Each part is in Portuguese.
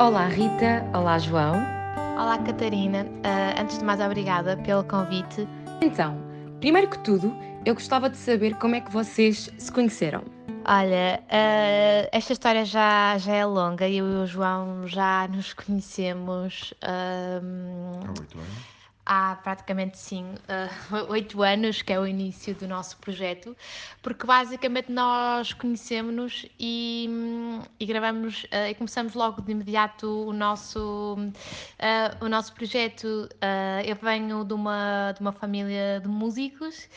Olá Rita, olá João. Olá Catarina, uh, antes de mais obrigada pelo convite. Então, primeiro que tudo, eu gostava de saber como é que vocês se conheceram. Olha, uh, esta história já, já é longa, eu e o João já nos conhecemos. Uh, Há oito anos há praticamente sim uh, oito anos, que é o início do nosso projeto, porque basicamente nós conhecemos-nos e, e, gravamos uh, e começamos logo de imediato o nosso, uh, o nosso projeto. eu venho de uma, de uma família de músicos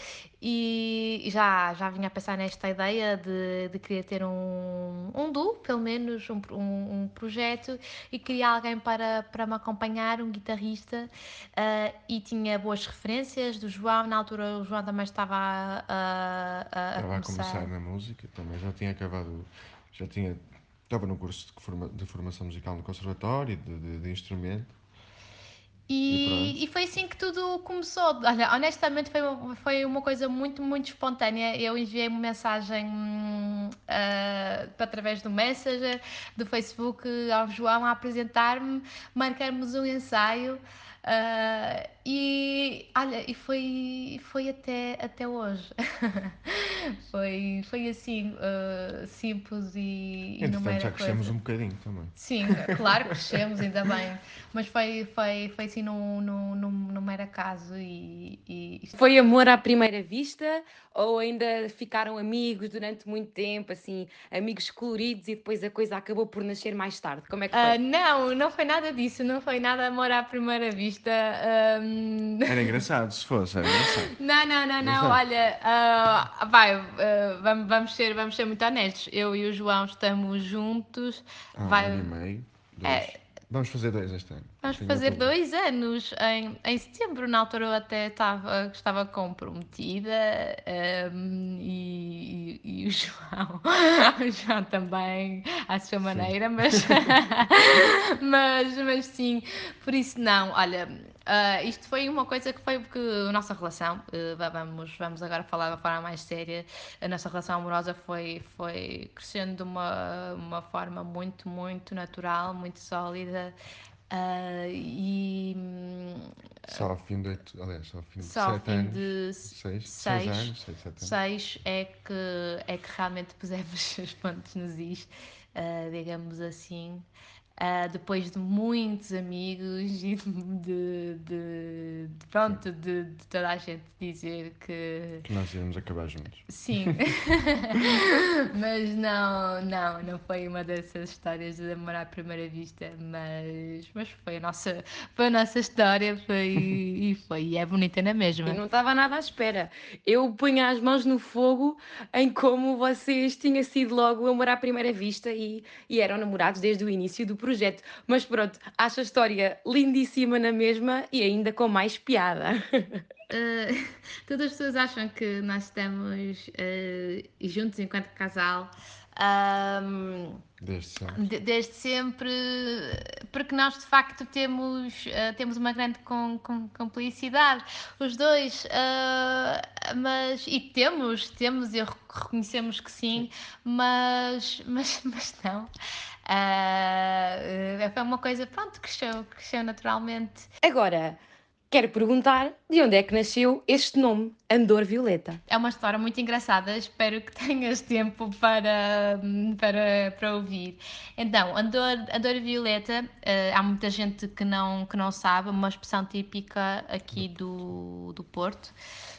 e já, já vinha a pensar nesta ideia de, de querer ter um, um duo, pelo menos um, um, um projeto, e queria alguém para, para me acompanhar, um guitarrista, uh, e tinha boas referências do João. Na altura, o João também estava a, a, a, estava começar. a começar na música, também já tinha acabado, já tinha, estava no curso de, forma, de formação musical no Conservatório, de, de, de instrumento. E, e, foi assim que tudo começou. Olha, honestamente foi, foi uma coisa muito, muito espontânea. Eu enviei uma mensagem uh, através do Messenger, do Facebook ao João a apresentar-me, marcarmos um ensaio. Uh, e olha, e foi, foi até, até hoje. foi, foi assim, uh, simples e, e não era já crescemos coisa. um bocadinho também. Sim, claro, crescemos, ainda bem. Mas foi, foi, foi assim num, num, num, num mero acaso e, e... Foi amor à primeira vista ou ainda ficaram amigos durante muito tempo, assim, amigos coloridos e depois a coisa acabou por nascer mais tarde? Como é que foi? Uh, não, não foi nada disso, não foi nada amor à primeira vista. Um... Era engraçado se fosse, era engraçado. Não, não, não, não, olha, uh, vai, uh, vamos, vamos, ser, vamos ser muito honestos. Eu e o João estamos juntos. Ah, vai... um ano e meio, dois. É, Vamos fazer dois este ano. Vamos fazer dois anos em, em setembro. Na altura eu até estava, estava comprometida um, e, e, e, o João, o João também à sua maneira, mas, mas, mas sim, por isso não. Olha, Uh, isto foi uma coisa que foi porque a nossa relação, uh, vamos, vamos agora falar de uma forma mais séria, a nossa relação amorosa foi, foi crescendo de uma, uma forma muito, muito natural, muito sólida. Uh, e só ao fim de oito, aliás, só ao fim de só sete anos, de seis, seis, anos, seis, sete anos. seis é que é que realmente pusemos os pontos nos is, digamos assim. Uh, depois de muitos amigos e de, de, de, pronto, de, de, toda a gente dizer que... Que nós íamos acabar juntos. Sim, mas não, não, não foi uma dessas histórias de amor à primeira vista, mas, mas foi, a nossa, foi a nossa história foi, e foi, e é bonita na mesma. Eu não estava nada à espera. Eu punha as mãos no fogo em como vocês tinham sido logo amor à primeira vista e, e eram namorados desde o início do projeto. Mas pronto, acho a história lindíssima na mesma e ainda com mais piada. Uh, todas as pessoas acham que nós estamos uh, juntos enquanto casal. Um, desde sempre. desde sempre, porque nós de facto temos, uh, temos uma grande com, com, complicidade, os dois, uh, mas e temos, temos e reconhecemos que sim, mas, mas, mas não. Uh, foi uma coisa, pronto, cresceu, cresceu naturalmente. Agora, quero perguntar de onde é que nasceu este nome, Andor Violeta. É uma história muito engraçada, espero que tenhas tempo para, para, para ouvir. Então, Andor, Andor Violeta, uh, há muita gente que não, que não sabe, uma expressão típica aqui do, do Porto.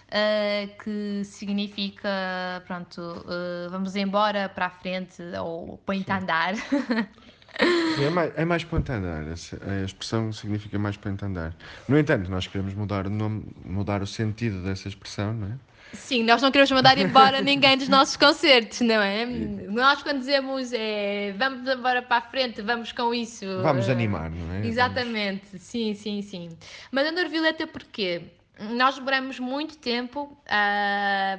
Uh, que significa, pronto, uh, vamos embora para a frente ou põe-te a andar. É mais, é mais ponta andar, a expressão significa mais ponta andar. No entanto, nós queremos mudar o nome, mudar o sentido dessa expressão, não é? Sim, nós não queremos mandar embora ninguém dos nossos concertos, não é? Nós quando dizemos é, vamos embora para a frente, vamos com isso. Vamos animar, não é? Exatamente, vamos... sim, sim, sim. Mas Andor Violeta porquê? Nós demoramos muito tempo a,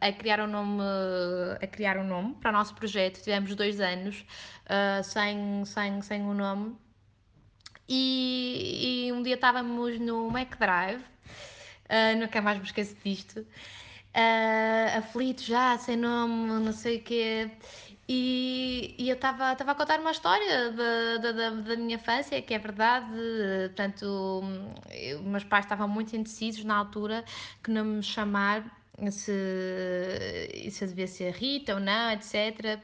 a, criar um nome a criar um nome para o nosso projeto. Tivemos dois anos uh, sem, sem, sem um nome. E, e um dia estávamos no Mac Drive uh, nunca mais me esqueço disto uh, aflito já sem nome não sei o quê E, e eu estava a contar uma história da, da, da, minha infância, que é verdade. Portanto, eu, meus pais estavam muito indecisos na altura que não me chamar se, se devia ser Rita ou não, etc.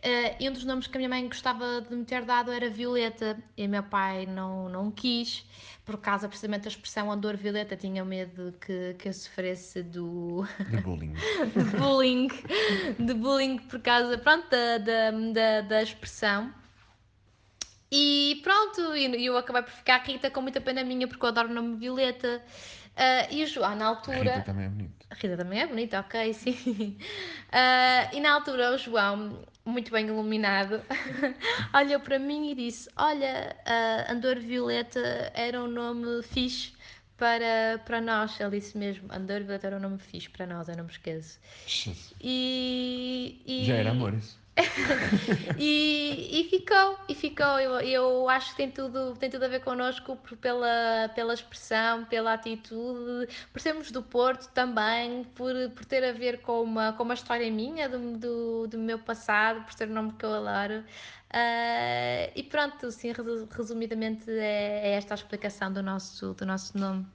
Uh, e um dos nomes que a minha mãe gostava de me ter dado era Violeta, e meu pai não, não quis, por causa precisamente da expressão Andor Violeta, tinha medo que, que eu sofresse do... De bullying. de bullying, de bullying por causa, pronto, da, da, da, expressão. E pronto, eu acabei por ficar Rita com muita pena minha, porque eu adoro o nome Violeta. Uh, e o João, na altura. Rita também é bonito. A Rita também é bonita, ok, sim. Uh, e na altura o João, muito bem iluminado, olhou para mim e disse: Olha, uh, Andor Violeta era um nome fixe para, para nós. Ele disse mesmo: Andor Violeta era um nome fixe para nós, eu não me esqueço. E, e... Já era amor isso. e, e, ficou, e ficou. Eu, eu acho que tem tudo, tem tudo a ver connosco por, pela, pela expressão, pela atitude, por sermos do Porto também, por, por ter a ver com uma, com uma história minha, do, do, do meu passado, por ser um nome que eu adoro. Uh, e pronto, assim, resumidamente é, é esta a explicação do nosso, do nosso nome.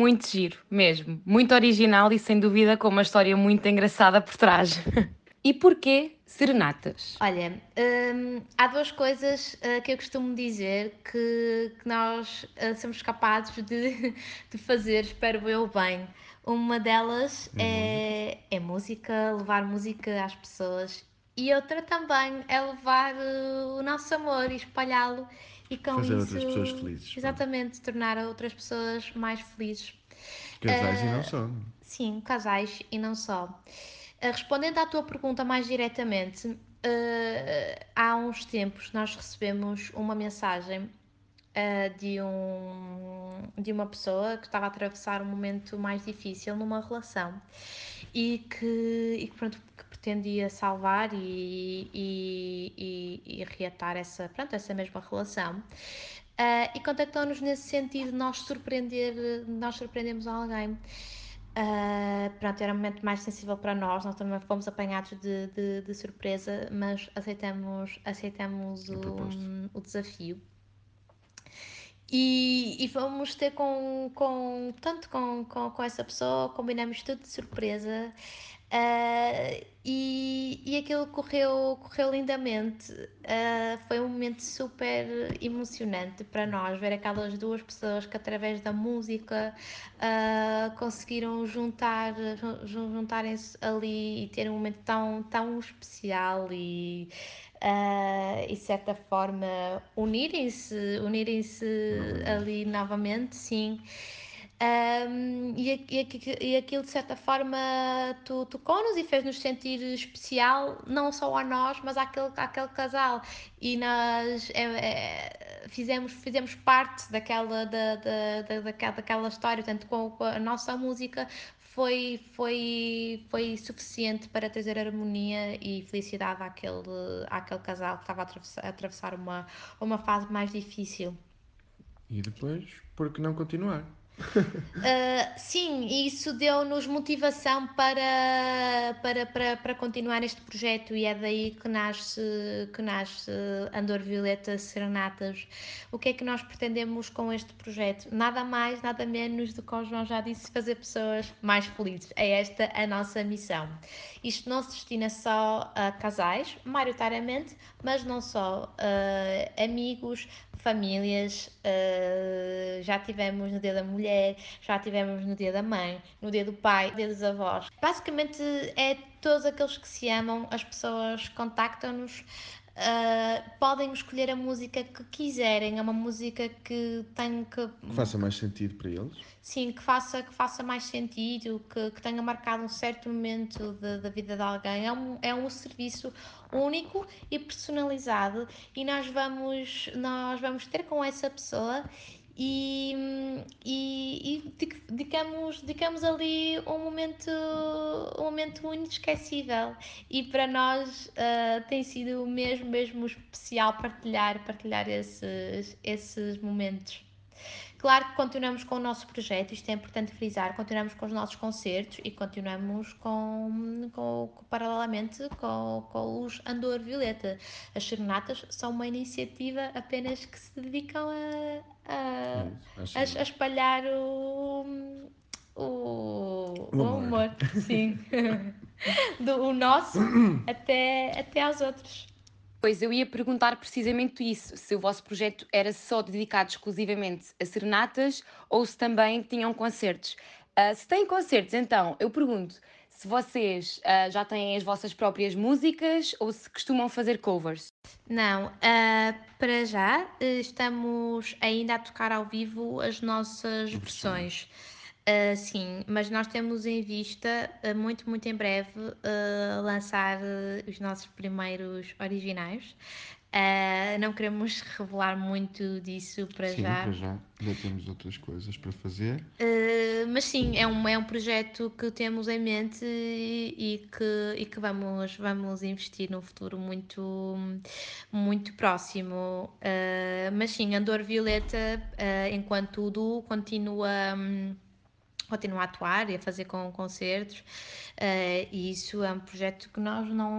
Muito giro, mesmo. Muito original e sem dúvida com uma história muito engraçada por trás. E porquê serenatas? Olha, hum, há duas coisas uh, que eu costumo dizer que, que nós uh, somos capazes de, de fazer, espero eu bem. Uma delas uhum. é, é música, levar música às pessoas. E outra também é levar uh, o nosso amor e espalhá-lo e com Fazer isso. outras pessoas felizes. Exatamente, tornar outras pessoas mais felizes. Casais e não só. Sim, casais e não só. Eh, respondendo à tua pergunta mais diretamente, uh, há uns tempos nós recebemos uma mensagem uh, de, um, de uma pessoa que estava a atravessar um momento mais difícil numa relação e que, e que, pronto, que pretendia salvar e, e, e, e reatar essa, pronto, essa mesma relação. Uh, e contactou-nos nesse sentido, nós surpreender, nós surpreendemos alguém. Uh, pronto, era um momento mais sensível para nós, nós também fomos apanhados de, de, de surpresa, mas aceitamos, aceitamos o, o desafio. E, e vamos ter com, com tanto com, com, com essa pessoa, combinamos tudo de surpresa. Uh, e, e aquilo correu, correu lindamente. Uh, foi um momento super emocionante para nós ver aquelas duas pessoas que, através da música, uh, conseguiram juntar, juntarem-se ali e ter um momento tão, tão especial e. Uh, e de certa forma unirem-se unirem-se ali novamente sim e, e, e aquilo de certa forma tocou-nos e fez-nos sentir especial, não só a nós, mas àquele, àquele casal. E nós é, é, fizemos, fizemos parte daquela, da, da, da, daquela, daquela história, portanto, com, com a nossa música foi, foi, foi suficiente para trazer harmonia e felicidade àquele, àquele casal que estava a atravessar, a atravessar uma, uma fase mais difícil. E depois, por que não continuar? Uh, sim, isso deu-nos motivação para, para, para, para continuar este projeto e é daí que nasce, que nasce Andor Violeta Serenatas. O que é que nós pretendemos com este projeto? Nada mais, nada menos do que o João já disse, fazer pessoas mais felizes. É esta a nossa missão. Isto não se destina só a casais, maioritariamente, mas não só, uh, amigos, famílias, uh, já tivemos no dia da mulher, já tivemos no dia da mãe, no dia do pai, no dia dos avós. Basicamente é todos aqueles que se amam, as pessoas contactam-nos, uh, podem escolher a música que quiserem, é uma música que tem que... Que faça mais sentido para eles? Sim, que faça, que faça mais sentido, que, que tenha marcado um certo momento da vida de alguém. É um, é um serviço único e personalizado e nós vamos, nós vamos ter com essa pessoa e, e, e dedicamos, dedicamos ali um momento, um momento inesquecível e para nós uh, tem sido mesmo, mesmo especial partilhar, partilhar esses, esses momentos. Claro que continuamos com o nosso projeto, isto é importante frisar, continuamos com os nossos concertos e continuamos com, com, com paralelamente com, com os Andor Violeta. As serenatas são uma iniciativa apenas que se dedicam a, a, a, a espalhar o, o, O amor, sim. Do, o nosso até, até aos outros. Pois eu ia perguntar precisamente isso, se o vosso projeto era só dedicado exclusivamente a serenatas ou se também tinham concertos. Ah, se têm concertos, então, eu pergunto se vocês ah, já têm as vossas próprias músicas ou se costumam fazer covers. Não, ah, para já eh, estamos ainda a tocar ao vivo as nossas versões. Ah, sim, mas nós temos em vista, ah, muito, muito em breve, ah, lançar os nossos primeiros originais. Não queremos revelar muito disso para Sim, já. para já. Já temos outras coisas para fazer. Uh, mas sim, é um, é um projeto que temos em mente e, que, e que vamos, vamos investir no futuro muito, muito próximo. Uh, mas sim, Andor Violeta, uh, enquanto duo, continua. hum, continua a atuar e a fazer com concertos uh, e isso é um projeto que nós não,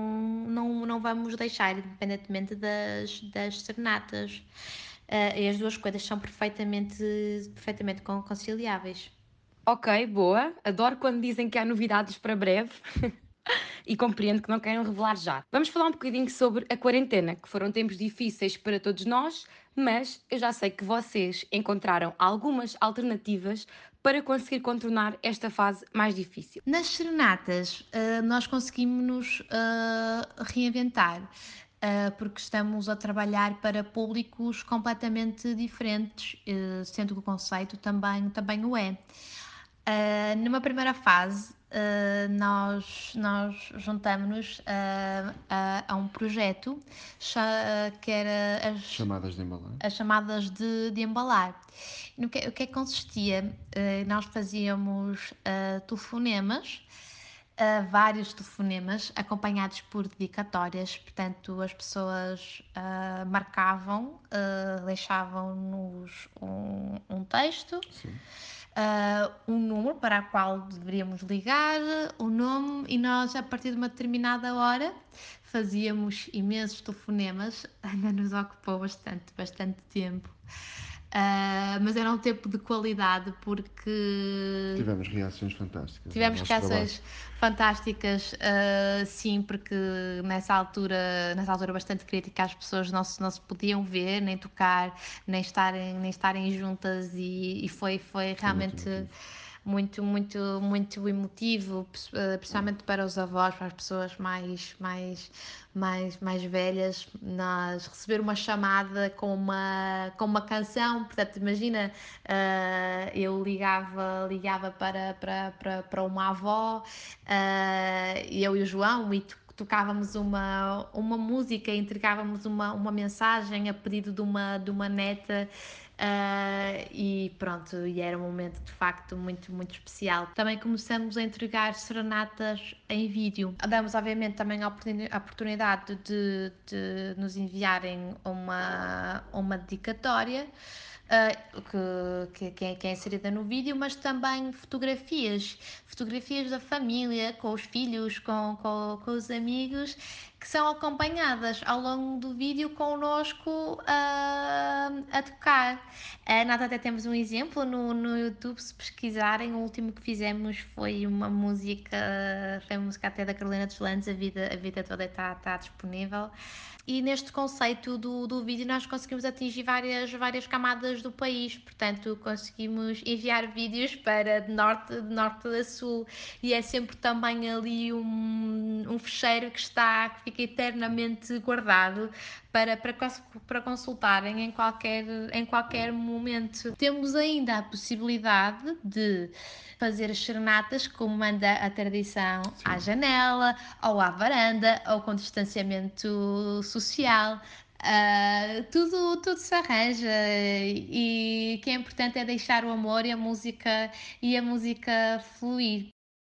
não, não vamos deixar, independentemente das, das serenatas. Uh, e as duas coisas são perfeitamente, perfeitamente con- conciliáveis. Ok, boa. Adoro quando dizem que há novidades para breve. E compreendo que não queiram revelar já. Vamos falar um bocadinho sobre a quarentena, que foram tempos difíceis para todos nós, mas eu já sei que vocês encontraram algumas alternativas para conseguir contornar esta fase mais difícil. Nas serenatas, uh, nós conseguimos nos uh, reinventar. uh, porque estamos a trabalhar para públicos completamente diferentes, uh, sendo que o conceito também, também o é. Uh, numa primeira fase, uh, nós, nós juntamos-nos uh, a, um projeto que era as, Chamadas de embalar. as chamadas de, de embalar. No que, o que é que consistia? Nós fazíamos telefonemas, vários telefonemas, acompanhados por dedicatórias, portanto, as pessoas marcavam, deixavam-nos um, um texto. Sim. Ah, um número para o qual deveríamos ligar, o nome, e nós, a partir de uma determinada hora, fazíamos imensos telefonemas, ainda nos ocupou bastante, bastante tempo. Ah, mas era um tempo de qualidade porque Tivemos reações fantásticas. tivemos reações fantásticas, ah, sim, porque nessa altura, nessa altura bastante crítica, as pessoas não se, não se podiam ver, nem tocar, nem estarem, nem estarem juntas e, e foi, foi realmente. Muito, muito, muito emotivo, eh, principalmente para os avós, para as pessoas mais, mais, mais, mais velhas, nós receber uma chamada com uma, com uma canção, portanto, imagina, eh, eu ligava, ligava para, para, para, para uma avó, eh, eu e o João, e to- tocávamos uma, uma música, entregávamos uma, uma mensagem a pedido de uma, de uma neta ah, e pronto, e era um momento de facto muito, muito especial. Também começamos a entregar serenatas em vídeo. Damos, obviamente, também a oportuni- a oportunidade de, de nos enviarem uma, uma dedicatória. ah, que, que, que é inserida no vídeo, mas também fotografias, fotografias da família, com os filhos, com, com, com os amigos, que são acompanhadas ao longo do vídeo connosco ah, a tocar. Ah, nós até temos um exemplo no, no YouTube, se pesquisarem, o último que fizemos foi uma música, foi a música até da Carolina dos Landes, a vida, a vida toda está, está disponível. E neste conceito do, do vídeo nós conseguimos atingir várias, várias camadas do país, portanto conseguimos enviar vídeos para de norte, de norte a sul e é sempre também ali um, um fecheiro que está, que fica eternamente guardado para, para, para consultarem em qualquer, em qualquer momento. Temos ainda a possibilidade de fazer as serenatas como manda a tradição à janela ou à varanda ou com distanciamento social. Ah, tudo, tudo se arranja e o que é importante é deixar o amor e a música e a música fluir.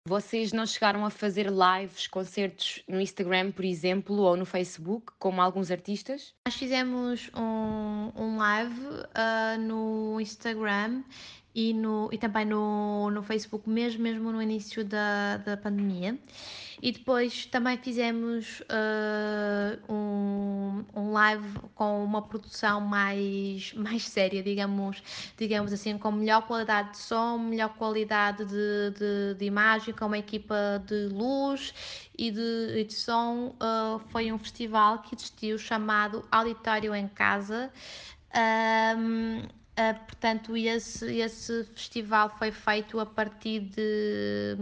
Vocês não chegaram a fazer lives, concertos no Instagram, por exemplo, ou no Facebook, como alguns artistas? Nós fizemos um, um live uh, no Instagram e, no, e também no, no Facebook, mesmo, mesmo no início da, da pandemia. E depois também fizemos uh, um, um live com uma produção mais, mais séria, digamos, digamos assim, com melhor qualidade de som, melhor qualidade de, de, de imagem, com uma equipa de luz e de, e de som. Uh, foi um festival que existiu chamado Auditório em Casa. Um, Uh, portanto, esse, esse festival foi feito a partir de,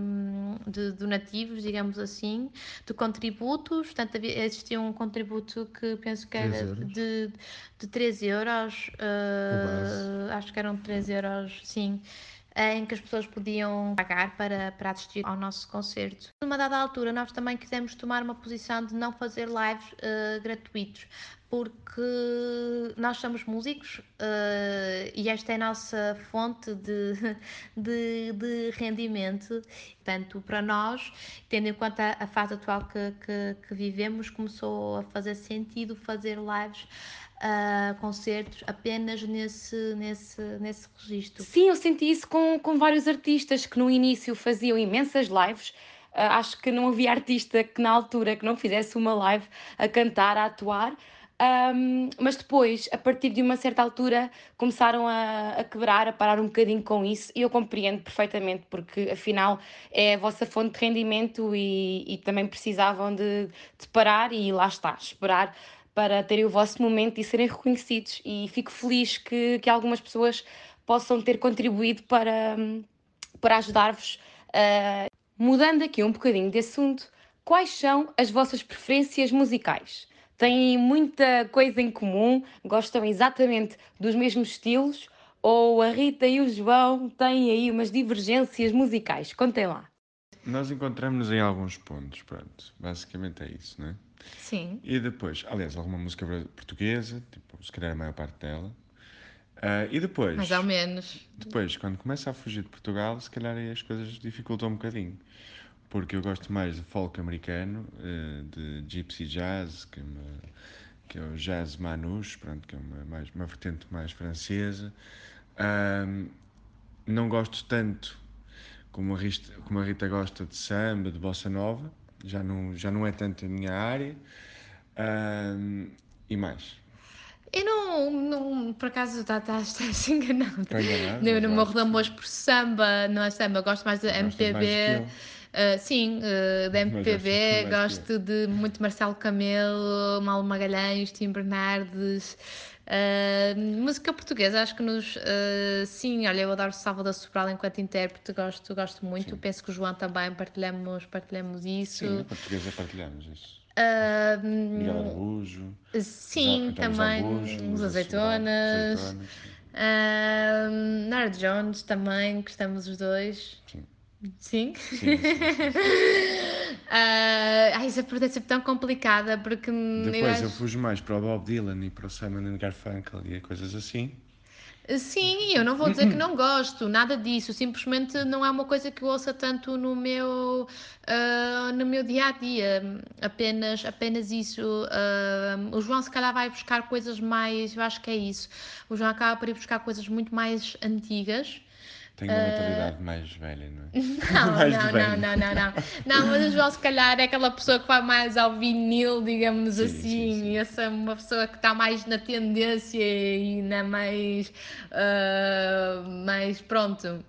de donativos, digamos assim, de contributos. Portanto, havia, existia um contributo que penso que era de, de 3 euros, uh, acho que eram 3 euros, sim em que as pessoas podiam pagar para, para assistir ao nosso concerto. Numa dada altura, nós também quisemos tomar uma posição de não fazer lives uh, gratuitos, porque nós somos músicos uh, e esta é a nossa fonte de, de, de, rendimento. Portanto, para nós, tendo em conta a fase atual que, que, que vivemos, começou a fazer sentido fazer lives uh, concertos apenas nesse, nesse, nesse registro. Sim, eu senti isso com, com vários artistas que no início faziam imensas lives. Uh, acho que não havia artista que na altura que não fizesse uma live a cantar, a atuar. Um, mas depois, a partir de uma certa altura, começaram a, a, quebrar, a parar um bocadinho com isso, e eu compreendo perfeitamente, porque afinal é a vossa fonte de rendimento e, e também precisavam de, de parar, e lá está, esperar para terem o vosso momento e serem reconhecidos. E fico feliz que, que algumas pessoas possam ter contribuído para, para ajudar-vos. Uh, mudando aqui um bocadinho de assunto, quais são as vossas preferências musicais? Têm muita coisa em comum? Gostam exatamente dos mesmos estilos? Ou a Rita e o João têm aí umas divergências musicais? Contem lá. Nós encontramos-nos em alguns pontos, pronto. Basicamente é isso, não é? Sim. E depois, aliás, alguma música portuguesa, tipo, se calhar a maior parte dela. Uh, e depois. Mais ou menos. Depois, quando começa a fugir de Portugal, se calhar aí as coisas dificultam um bocadinho. Porque eu gosto mais de folk americano, uh, de gypsy jazz, que, é uma, que é o jazz manouche, pronto, que é uma, mais, uma vertente mais francesa. Uh, não gosto tanto como a, Rita, como a Rita gosta de samba, de bossa nova já não, já não é tanto a minha área. Um, e mais? Eu não, não por acaso estás, estás enganado. Estou enganado. No, no meu redamboz por samba, não é samba, eu gosto mais de MPB. Uh, sim, uh, da MPB, gosto de muito Marcelo Camelo, Mauro Magalhães, Tim Bernardes. Uh, música portuguesa, acho que nos. Uh, sim, olha, eu adoro Salvador Sobral enquanto intérprete, gosto, gosto muito. Sim. Penso que o João também partilhamos, partilhamos isso. Sim, portuguesa partilhamos isso. Uh, Miguel Araújo. Sim, também. os azeitonas. azeitonas uh, Nara Jones também, gostamos os dois. Sim. Sim? Sim, sim, sim, uh, ai, essa pergunta é sempre tão complicada porque. Depois eu, eu fujo mais para o Bob Dylan e para o Simon Garfunkel e coisas assim. Sim, eu não vou dizer que não gosto, nada disso, simplesmente não é uma coisa que eu ouça tanto no meu, uh, no meu dia a dia, apenas, apenas isso. Uh, o João, se calhar, vai buscar coisas mais, eu acho que é isso. O João acaba por ir buscar coisas muito mais antigas tenho uma mentalidade uh... mais velha, não é? Não, não, não, não, não, não. Não, mas o João, se calhar, é aquela pessoa que vai mais ao vinil, digamos sim, assim. Sim, sim. Essa é uma pessoa que está mais na tendência e na mais. Uh, mais pronto.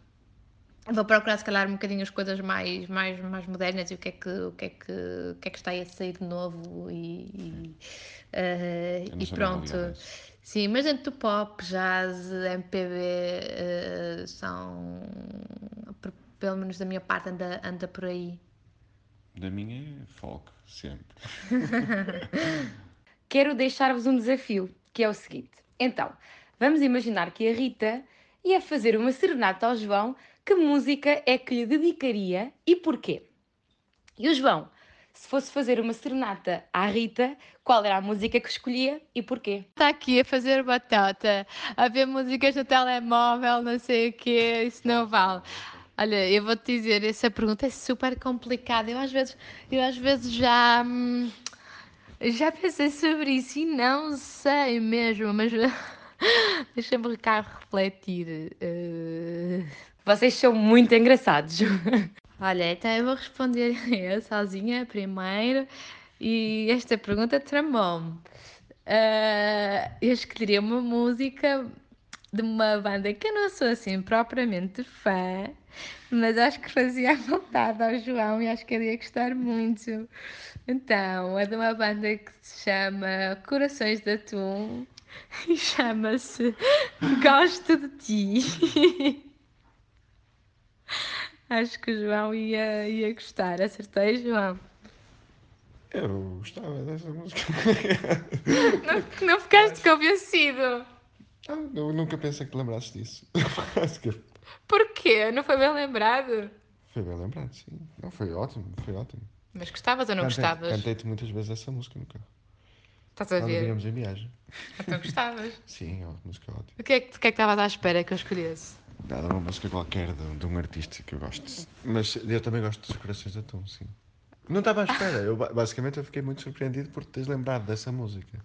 Vou procurar, se calhar, um bocadinho as coisas mais, mais, mais modernas e o que é que, o que, é que, o que, é que está aí a sair de novo e, e, uh, e pronto. Sim, mas dentro do pop, jazz, MPB uh, eh, são, pelo menos da minha parte, anda, anda por aí. Da minha é folk, sempre. Quero deixar-vos um desafio, que é o seguinte. Então, vamos imaginar que a Rita ia fazer uma serenata ao João. Que música é que lhe dedicaria e porquê? E o João se fosse fazer uma serenata à Rita, qual era a música que escolhia e porquê? Está aqui a fazer batata, a ver músicas no telemóvel, não sei o quê, isso não vale. Olha, eu vou-te dizer, essa pergunta é super complicada. Eu às vezes, eu às vezes já, hum, já pensei sobre isso e não sei mesmo, mas deixa-me cá refletir. Uh, Vocês são muito engraçados. Olha, então eu vou responder eu sozinha primeiro e esta pergunta tramou-me. Uh, eu escolheria uma música de uma banda que eu não sou assim propriamente fã, mas acho que fazia vontade ao João e acho que ele ia gostar muito. Então, é de uma banda que se chama Corações de Atum e chama-se Gosto de Ti. Acho que o João ia, ia gostar. Acertei, João? Eu gostava dessa música. não, não ficaste convencido? Não, eu nunca pensei que te lembrasses disso. Porquê? Não foi bem lembrado? Foi bem lembrado, sim. Não, foi ótimo, foi ótimo. Mas gostavas ou não Cantei- gostavas? Cantei-te muitas vezes essa música no carro. Estás a Quando ver? víamos em viagem. Então gostavas. Sim, é uma música ótima. O que é que, o que é que estavas à espera que eu escolhesse? Nada, uma música qualquer de, de um artista que eu gosto. Mas eu também gosto dos Corações de Atum, sim. Não estava à espera. Eu, ba- basicamente eu fiquei muito surpreendido por teres lembrado dessa música.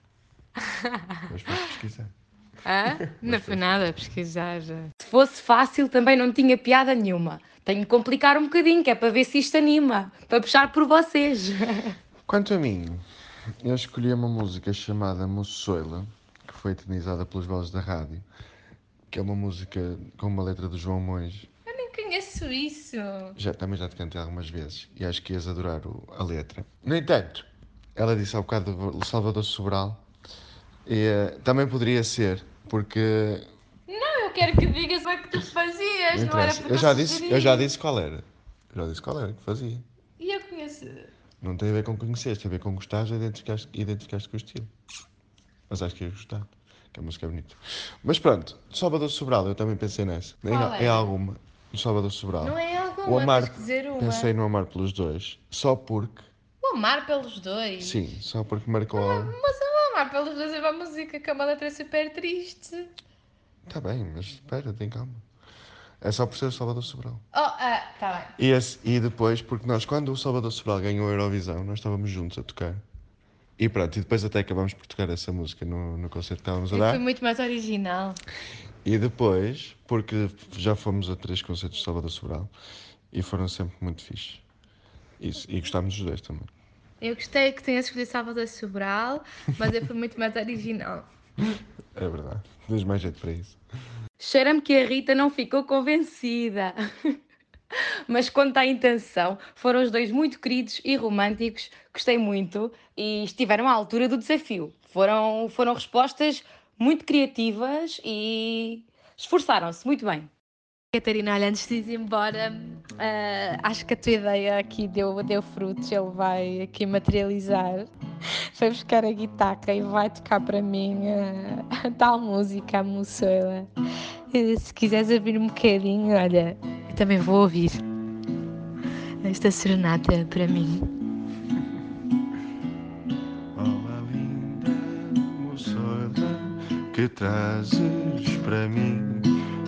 Mas foste pesquisar. Hã? Não foi nada a pesquisar. Se fosse fácil, também não tinha piada nenhuma. Tenho que complicar um bocadinho, que é para ver se isto anima. Para puxar por vocês. Quanto a mim, eu escolhi uma música chamada Mussoila, que foi eternizada pelos Belos da Rádio, que é uma música com uma letra do João Monge. Eu nem conheço isso. Já, também já te cantei algumas vezes e acho que ias adorar o- a letra. No entanto, ela disse há bocado do Salvador Sobral e eh, também poderia ser, porque Não, eu quero que digas o que tu fazias, não não era porque eu, já disse, eu já disse qual era. Eu já disse qual era que fazia. E eu conheço. Não tem a ver com conheceres, tem a ver com gostares e identificaste, identificaste com o estilo. Mas acho que ias gostar, que a música é bonita. Mas pronto, Salvador Sobral, eu também pensei nessa. Em, Qual em era? alguma, do Salvador Sobral. Não é alguma, O amar, dizer uma. pensei no amar pelos dois, só porque, O amar pelos dois. sim, só porque marcou a... Mas o amar pelos dois é uma música que é uma letra super triste. Tá bem, mas espera, tem calma. É só por ser o Salvador Sobral. Oh, ah, tá bem. E, esse- e depois, porque nós, quando o Salvador Sobral ganhou a Eurovisão, nós estávamos juntos a tocar. E pronto, e depois até acabámos por tocar essa música no, no concerto que estávamos a E dar. foi muito mais original. E depois, porque já fomos a três concertos de Salvador Sobral e foram sempre muito fixes. Isso, e gostámos dos dois também. Eu gostei que tenhas escolhido Salvador Sobral, mas eu fui muito mais original. É verdade. Tens mais jeito para isso. Cheira-me que a Rita não ficou convencida. Mas quanto à intenção, foram os dois muito queridos e românticos, gostei muito e estiveram à altura do desafio. Foram, foram respostas muito criativas e esforçaram-se muito bem. Catarina, olha, antes de ir embora, ah, acho que a tua ideia aqui deu, deu frutos. Ele vai aqui materializar. Foi buscar a guitarra e vai tocar para mim ah, a tal música, a Mussoila. Eh, Se quiseres ouvir um bocadinho, olha, também vou ouvir esta serenata para mim. Olá, linda moçoila, que trazes para mim,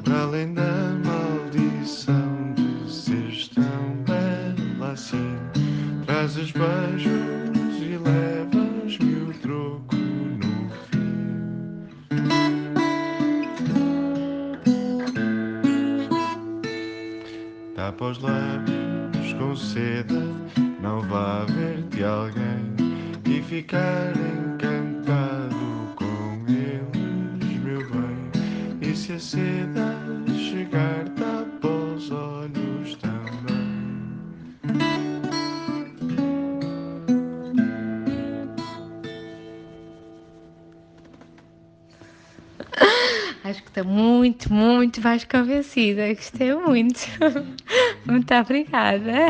para além da maldição de seres tão bela assim. Trazes beijos e levas-me Tapa os lábios com seda, não vá ver-te alguém e ficar encantado com eles, meu bem. E se a seda chegar, tapa os olhos também. Acho que estou muito, muito mais convencida. Gostei muito. Muito obrigada.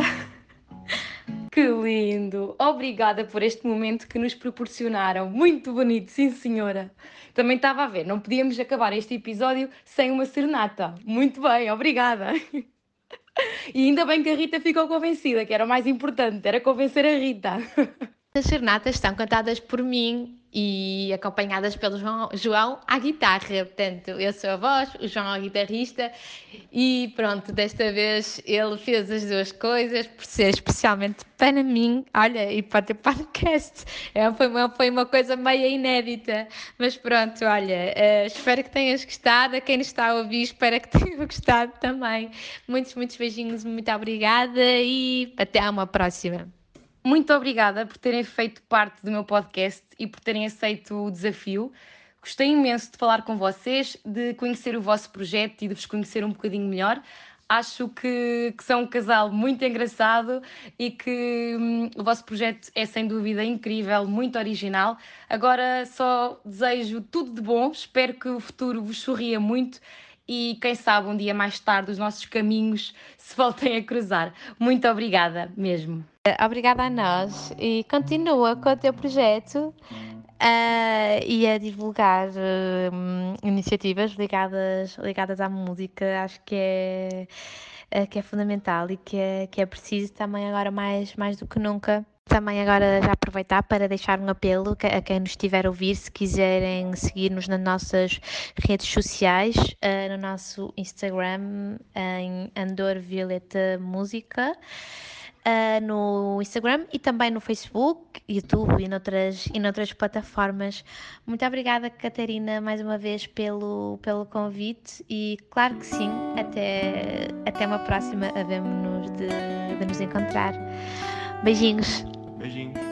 Que lindo! Obrigada por este momento que nos proporcionaram. Muito bonito, sim senhora. Também estava a ver, não podíamos acabar este episódio sem uma serenata. Muito bem, obrigada. E ainda bem que a Rita ficou convencida, que era o mais importante, era convencer a Rita. As serenatas estão cantadas por mim e acompanhadas pelo João, João à guitarra. Portanto, eu sou a voz, o João é o guitarrista e pronto, desta vez ele fez as duas coisas por ser especialmente para mim, olha, e para ter podcast. É, foi, uma, foi uma coisa meio inédita, mas pronto, olha, uh, espero que tenhas gostado. A quem nos está a ouvir, espero que tenha gostado também. Muitos, muitos beijinhos, muito obrigada e até uma próxima. Muito obrigada por terem feito parte do meu podcast e por terem aceito o desafio. Gostei imenso de falar com vocês, de conhecer o vosso projeto e de vos conhecer um bocadinho melhor. Acho que, que são um casal muito engraçado e que hum, o vosso projeto é sem dúvida incrível, muito original. Agora só desejo tudo de bom, espero que o futuro vos sorria muito e quem sabe um dia mais tarde os nossos caminhos se voltem a cruzar. Muito obrigada mesmo. Obrigada a nós e continua com o teu projeto uh, e a divulgar uh, iniciativas ligadas, ligadas à música. Acho que é, uh, que é fundamental e que é, que é preciso também agora mais, mais do que nunca também agora já aproveitar para deixar um apelo a quem nos estiver a ouvir, se quiserem seguir-nos nas nossas redes sociais, uh, no nosso Instagram, em Andor Violeta Música. Uh, no Instagram e também no Facebook, YouTube e noutras, e noutras plataformas. Muito obrigada, Catarina, mais uma vez pelo, pelo convite e claro que sim, até, até uma próxima, havemos de, de nos encontrar. Beijinhos! Beijinhos.